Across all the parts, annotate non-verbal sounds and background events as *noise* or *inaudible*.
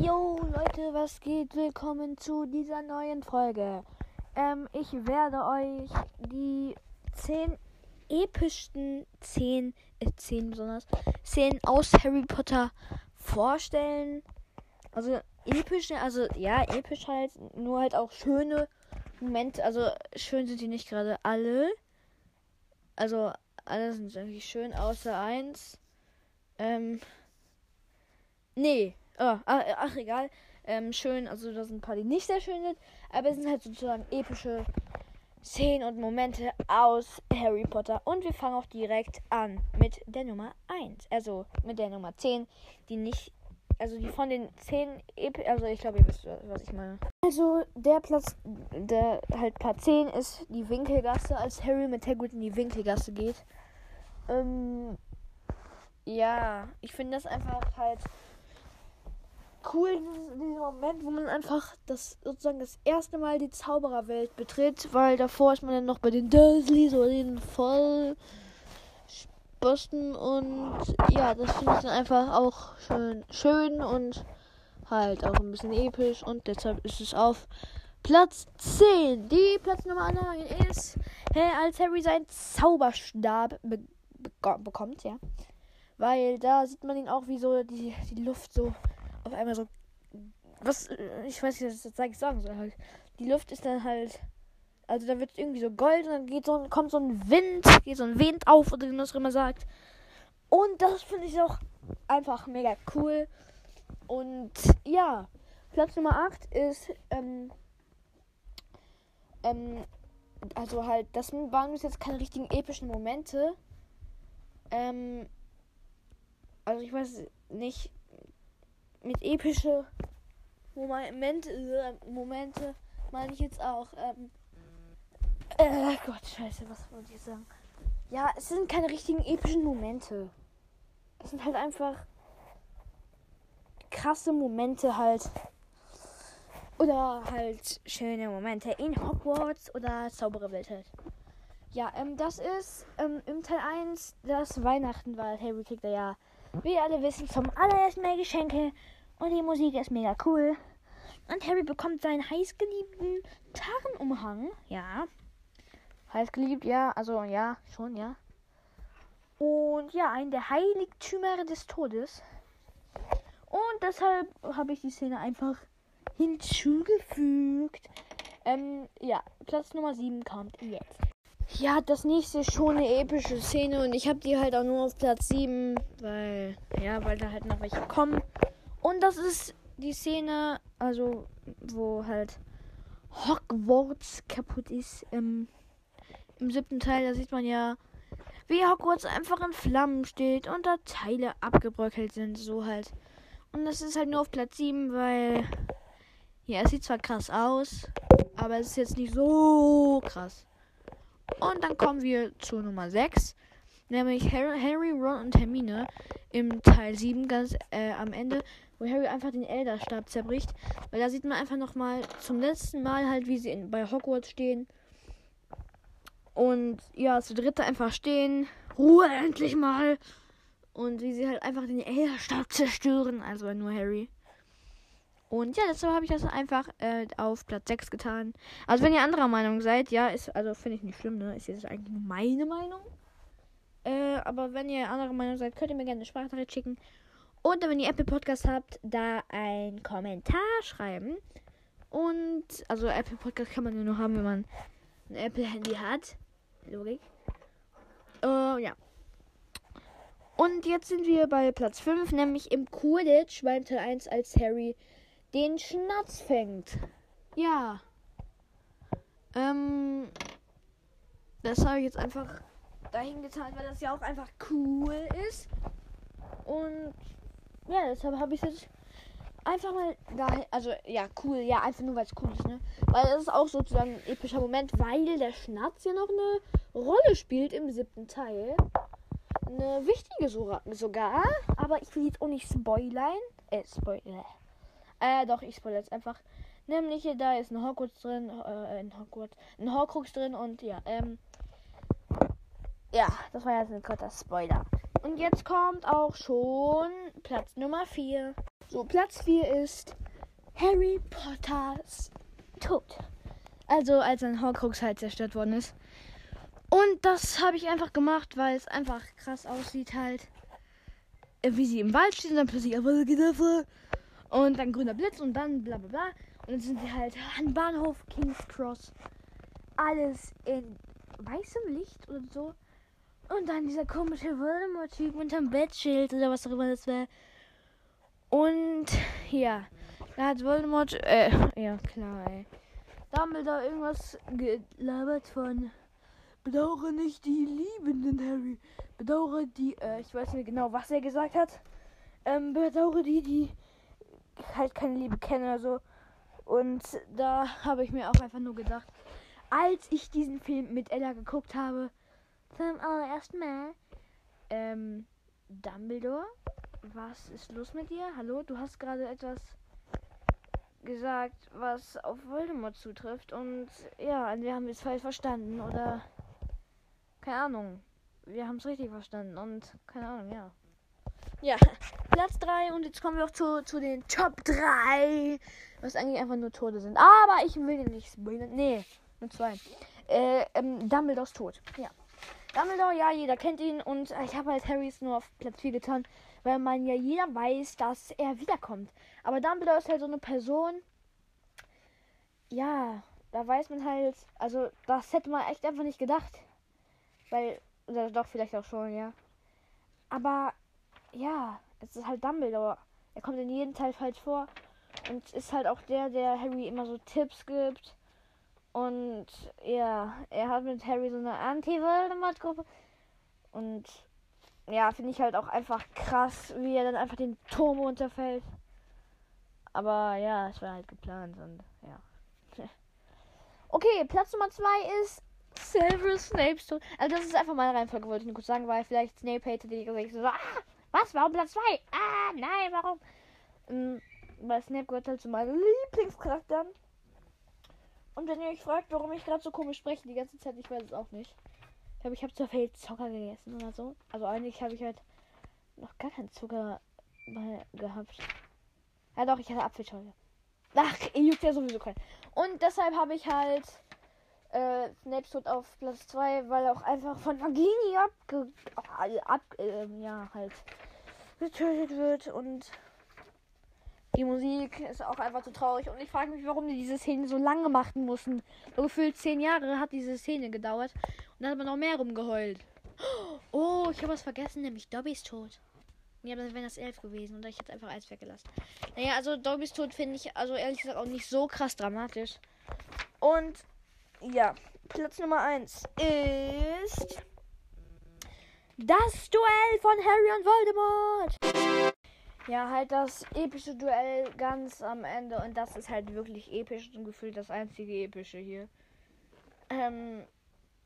Jo Leute, was geht? Willkommen zu dieser neuen Folge. Ähm, ich werde euch die 10 epischsten 10, äh, 10 besonders, Szenen aus Harry Potter vorstellen. Also epische, also ja, episch halt, nur halt auch schöne Momente. Also schön sind die nicht gerade alle. Also alle sind irgendwie schön, außer eins. Ähm, nee, oh, ach, ach egal. Ähm, schön, also da sind ein paar, die nicht sehr schön sind, aber es sind halt sozusagen epische Szenen und Momente aus Harry Potter. Und wir fangen auch direkt an mit der Nummer 1. Also mit der Nummer 10, die nicht. Also die von den 10 Epi Also ich glaube, ihr wisst, was ich meine. Also der Platz, der halt Platz 10 ist die Winkelgasse, als Harry mit Hagrid in die Winkelgasse geht. Ähm, ja, ich finde das einfach halt cool, dieser Moment, wo man einfach das sozusagen das erste Mal die Zaubererwelt betritt, weil davor ist man dann noch bei den Dursleys oder den Vollsposten und ja, das finde ich dann einfach auch schön, schön und halt auch ein bisschen episch und deshalb ist es auf Platz 10. Die Platz Nummer 9 ist, als Harry seinen Zauberstab be be bekommt, ja. Weil da sieht man ihn auch, wie so die, die Luft so auf einmal so. Was, ich weiß nicht, was ich jetzt sagen soll halt. Die Luft ist dann halt. Also da wird irgendwie so Gold und dann geht so, kommt so ein Wind, geht so ein Wind auf, oder wie man es immer sagt. Und das finde ich auch einfach mega cool. Und ja, Platz Nummer 8 ist, ähm, ähm, also halt, das waren bis jetzt keine richtigen epischen Momente. Ähm, also ich weiß nicht, mit epische Momente, Momente meine ich jetzt auch. Ähm, äh, Gott, scheiße, was wollte ich sagen? Ja, es sind keine richtigen epischen Momente. Es sind halt einfach krasse Momente halt. Oder halt schöne Momente in Hogwarts oder Zaubererwelt halt. Ja, ähm, das ist ähm, im Teil 1 das Weihnachten, weil Harry kriegt da ja, wie alle wissen, zum allerersten Mal Geschenke. Und die Musik ist mega cool. Und Harry bekommt seinen heißgeliebten Tarnumhang. Ja. Heißgeliebt, ja. Also, ja, schon, ja. Und ja, einen der Heiligtümer des Todes. Und deshalb habe ich die Szene einfach hinzugefügt. Ähm, ja, Platz Nummer 7 kommt jetzt. Ja, das nächste ist schon eine epische Szene und ich habe die halt auch nur auf Platz 7, weil, ja, weil da halt noch welche kommen. Und das ist die Szene, also wo halt Hogwarts kaputt ist. Im, Im siebten Teil, da sieht man ja, wie Hogwarts einfach in Flammen steht und da Teile abgebröckelt sind, so halt. Und das ist halt nur auf Platz 7, weil ja, es sieht zwar krass aus, aber es ist jetzt nicht so krass. Und dann kommen wir zu Nummer 6, nämlich Harry, Harry Ron und Hermine im Teil 7 ganz äh, am Ende wo Harry einfach den Elderstab zerbricht. Weil da sieht man einfach nochmal zum letzten Mal halt, wie sie in, bei Hogwarts stehen. Und ja, zu dritte einfach stehen. Ruhe endlich mal. Und wie sie halt einfach den Elderstab zerstören. Also nur Harry. Und ja, deshalb habe ich das einfach äh, auf Platz 6 getan. Also wenn ihr anderer Meinung seid, ja, ist, also finde ich nicht schlimm, ne? Ist jetzt eigentlich meine Meinung. Äh, aber wenn ihr anderer Meinung seid, könnt ihr mir gerne eine Sprachnachricht schicken. Und wenn ihr Apple Podcast habt, da ein Kommentar schreiben. Und, also Apple Podcast kann man nur noch haben, wenn man ein Apple Handy hat. Logik. Uh, ja. Und jetzt sind wir bei Platz 5, nämlich im Quidditch beim Teil 1, als Harry den Schnatz fängt. Ja. Ähm, das habe ich jetzt einfach dahin getan, weil das ja auch einfach cool ist. Und ja, deshalb habe ich jetzt einfach mal da, also ja, cool, ja, einfach nur weil es cool ist, ne? Weil das ist auch sozusagen ein epischer Moment, weil der Schnatz ja noch eine Rolle spielt im siebten Teil. Eine wichtige sogar, aber ich will jetzt auch nicht spoilern. Äh, spoilern. Äh, doch, ich spoilere jetzt einfach. Nämlich, da ist ein Hogwarts drin, äh, ein Hogwarts, ein Horcrux drin und ja, ähm, ja, das war jetzt ein kurzer Spoiler. Und jetzt kommt auch schon Platz Nummer 4. So, Platz 4 ist Harry Potters Tod. Also, als ein Horcrux halt zerstört worden ist. Und das habe ich einfach gemacht, weil es einfach krass aussieht halt. Äh, wie sie im Wald steht und dann plötzlich? Und dann grüner Blitz und dann bla bla bla. Und dann sind sie halt an Bahnhof King's Cross. Alles in weißem Licht oder so. Und dann dieser komische Voldemort-Typ unterm Bettschild oder was auch immer das wäre. Und ja, da hat Voldemort, äh, ja klar, ey. Dumbledore irgendwas gelabert von Bedauere nicht die Liebenden, Harry. Bedauere die, äh, ich weiß nicht genau, was er gesagt hat. Ähm, bedauere die, die halt keine Liebe kennen oder so. Und da habe ich mir auch einfach nur gedacht, als ich diesen Film mit Ella geguckt habe, zum allerersten Mal, ähm, Dumbledore, was ist los mit dir? Hallo, du hast gerade etwas gesagt, was auf Voldemort zutrifft und ja, wir haben es falsch verstanden oder keine Ahnung. Wir haben es richtig verstanden und keine Ahnung, ja. Ja, *laughs* Platz 3 und jetzt kommen wir auch zu, zu den Top 3, was eigentlich einfach nur Tode sind. Aber ich will den nicht spoilern. Nee, nur zwei. Äh, ähm, Dumbledores Tod. Ja. Dumbledore, ja, jeder kennt ihn und ich habe halt Harrys nur auf Platz 4 getan, weil man ja jeder weiß, dass er wiederkommt. Aber Dumbledore ist halt so eine Person, ja, da weiß man halt, also das hätte man echt einfach nicht gedacht. Weil, oder doch vielleicht auch schon, ja. Aber, ja, es ist halt Dumbledore. Er kommt in jedem Teil falsch vor und ist halt auch der, der Harry immer so Tipps gibt. Und ja, er hat mit Harry so eine Anti-Voldemort-Gruppe. Und ja, finde ich halt auch einfach krass, wie er dann einfach den Turm runterfällt. Aber ja, es war halt geplant und ja. *laughs* okay, Platz Nummer 2 ist Severus Snape's Tod. Also das ist einfach meine Reihenfolge, wollte ich nur kurz sagen, weil vielleicht Snape hätte die gesagt, so, ah, was, warum Platz 2? Ah, nein, warum? Ähm, weil Snape gehört halt zu meinen Lieblingscharakteren. Und wenn ihr euch fragt, warum ich gerade so komisch spreche die ganze Zeit, ich weiß es auch nicht. Ich glaube, ich habe zu viel Zucker gegessen oder so. Also eigentlich habe ich halt noch gar keinen Zucker mal gehabt. Ja doch, ich hatte Apfelschorle. Ach, ihr juckt ja sowieso keinen. Und deshalb habe ich halt äh, Snape Tod auf Platz 2, weil er auch einfach von Nagini abge ab, äh, ja, halt getötet wird und die Musik ist auch einfach zu traurig. Und ich frage mich, warum die diese Szene so lange machen mussten. So gefühlt zehn Jahre hat diese Szene gedauert. Und dann hat man noch mehr rumgeheult. Oh, ich habe was vergessen, nämlich Dobby ist tot. Ja, dann wäre das elf gewesen. Und ich hätte einfach eins weggelassen. Naja, also Dobbys Tod finde ich, also ehrlich gesagt, auch nicht so krass dramatisch. Und ja, Platz Nummer 1 ist das Duell von Harry und Voldemort. Ja, halt das epische Duell ganz am Ende. Und das ist halt wirklich episch und gefühlt das einzige epische hier. Ähm,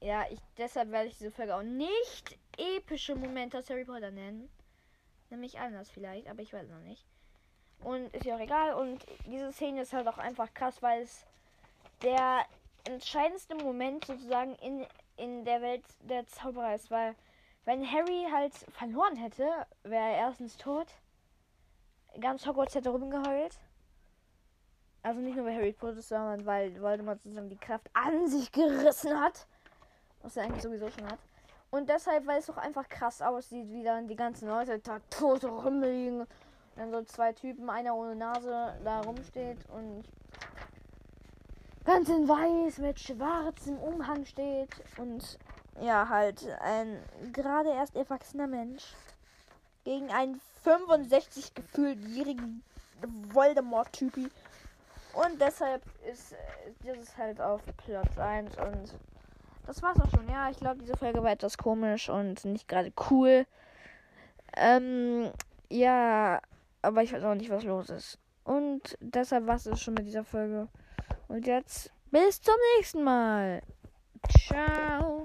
ja, ich, deshalb werde ich diese Folge auch nicht epische Momente aus Harry Potter nennen. Nämlich anders vielleicht, aber ich weiß noch nicht. Und ist ja auch egal. Und diese Szene ist halt auch einfach krass, weil es der entscheidendste Moment sozusagen in, in der Welt der Zauberer ist. Weil wenn Harry halt verloren hätte, wäre er erstens tot ganz Hogwarts hätte rumgeheult. Also nicht nur weil Harry Potter, sondern weil Voldemort sozusagen die Kraft an sich gerissen hat. Was er eigentlich sowieso schon hat. Und deshalb, weil es doch einfach krass aussieht, wie dann die ganzen Leute da tot rumliegen. Dann so zwei Typen, einer ohne Nase, da rumsteht und ganz in weiß mit schwarzem Umhang steht. Und ja, halt ein gerade erst erwachsener Mensch gegen einen 65 gefühlt jährigen Voldemort-Typi. Und deshalb ist dieses halt auf Platz 1 und das war's auch schon. Ja, ich glaube, diese Folge war etwas komisch und nicht gerade cool. Ähm, ja, aber ich weiß auch nicht, was los ist. Und deshalb war es schon mit dieser Folge. Und jetzt bis zum nächsten Mal. Ciao.